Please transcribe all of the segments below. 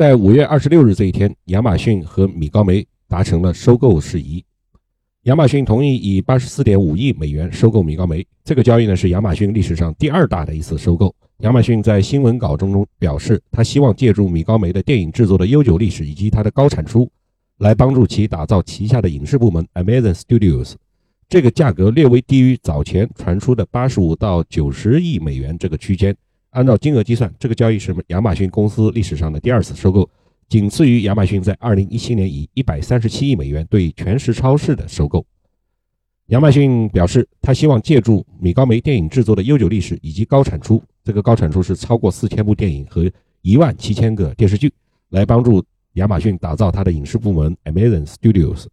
在五月二十六日这一天，亚马逊和米高梅达成了收购事宜。亚马逊同意以八十四点五亿美元收购米高梅。这个交易呢，是亚马逊历史上第二大的一次收购。亚马逊在新闻稿中中表示，他希望借助米高梅的电影制作的悠久历史以及它的高产出，来帮助其打造旗下的影视部门 Amazon Studios。这个价格略微低于早前传出的八十五到九十亿美元这个区间。按照金额计算，这个交易是亚马逊公司历史上的第二次收购，仅次于亚马逊在2017年以137亿美元对全食超市的收购。亚马逊表示，他希望借助米高梅电影制作的悠久历史以及高产出，这个高产出是超过四千部电影和一万七千个电视剧，来帮助亚马逊打造它的影视部门 Amazon Studios。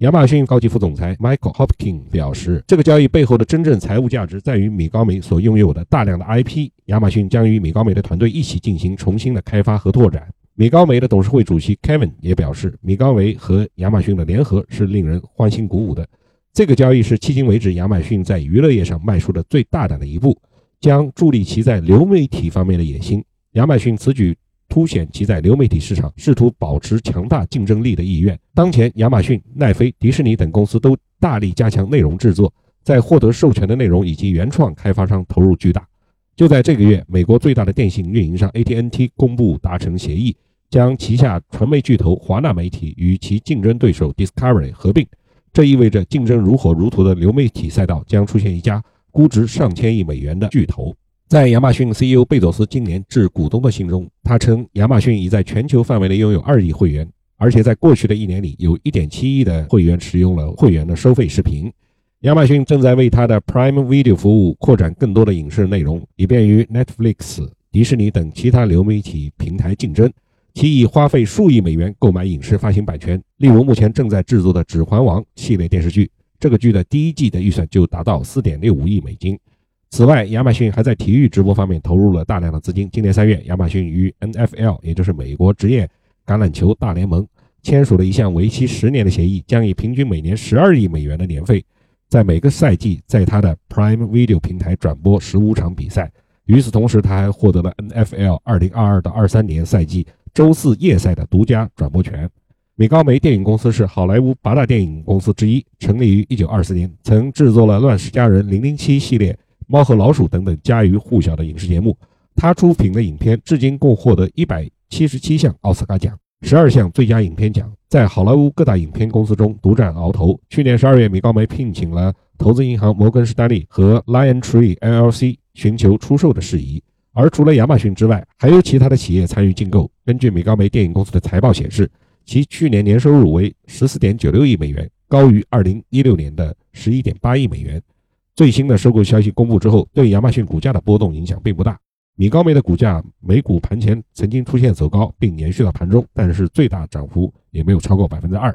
亚马逊高级副总裁 Michael Hopkins 表示，这个交易背后的真正财务价值在于米高梅所拥有的大量的 IP。亚马逊将与米高梅的团队一起进行重新的开发和拓展。米高梅的董事会主席 Kevin 也表示，米高梅和亚马逊的联合是令人欢欣鼓舞的。这个交易是迄今为止亚马逊在娱乐业上迈出的最大胆的一步，将助力其在流媒体方面的野心。亚马逊此举。凸显其在流媒体市场试图保持强大竞争力的意愿。当前，亚马逊、奈飞、迪士尼等公司都大力加强内容制作，在获得授权的内容以及原创开发商投入巨大。就在这个月，美国最大的电信运营商 AT&T 公布达成协议，将旗下传媒巨头华纳媒体与其竞争对手 Discovery 合并。这意味着竞争如火如荼的流媒体赛道将出现一家估值上千亿美元的巨头。在亚马逊 CEO 贝佐斯今年致股东的信中，他称亚马逊已在全球范围内拥有二亿会员，而且在过去的一年里，有一点七亿的会员使用了会员的收费视频。亚马逊正在为它的 Prime Video 服务扩展更多的影视内容，以便于 Netflix、迪士尼等其他流媒体平台竞争。其已花费数亿美元购买影视发行版权，例如目前正在制作的《指环王》系列电视剧，这个剧的第一季的预算就达到四点六五亿美金。此外，亚马逊还在体育直播方面投入了大量的资金。今年三月，亚马逊与 NFL，也就是美国职业橄榄球大联盟，签署了一项为期十年的协议，将以平均每年十二亿美元的年费，在每个赛季在它的 Prime Video 平台转播十五场比赛。与此同时，他还获得了 NFL 二零二二到二三年赛季周四夜赛的独家转播权。米高梅电影公司是好莱坞八大电影公司之一，成立于一九二四年，曾制作了《乱世佳人》《零零七》系列。猫和老鼠等等家喻户晓的影视节目，他出品的影片至今共获得一百七十七项奥斯卡奖，十二项最佳影片奖，在好莱坞各大影片公司中独占鳌头。去年十二月，米高梅聘请了投资银行摩根士丹利和 Lion Tree LLC 寻求出售的事宜。而除了亚马逊之外，还有其他的企业参与竞购。根据米高梅电影公司的财报显示，其去年年收入为十四点九六亿美元，高于二零一六年的十一点八亿美元。最新的收购消息公布之后，对亚马逊股价的波动影响并不大。米高梅的股价每股盘前曾经出现走高，并延续到盘中，但是最大涨幅也没有超过百分之二。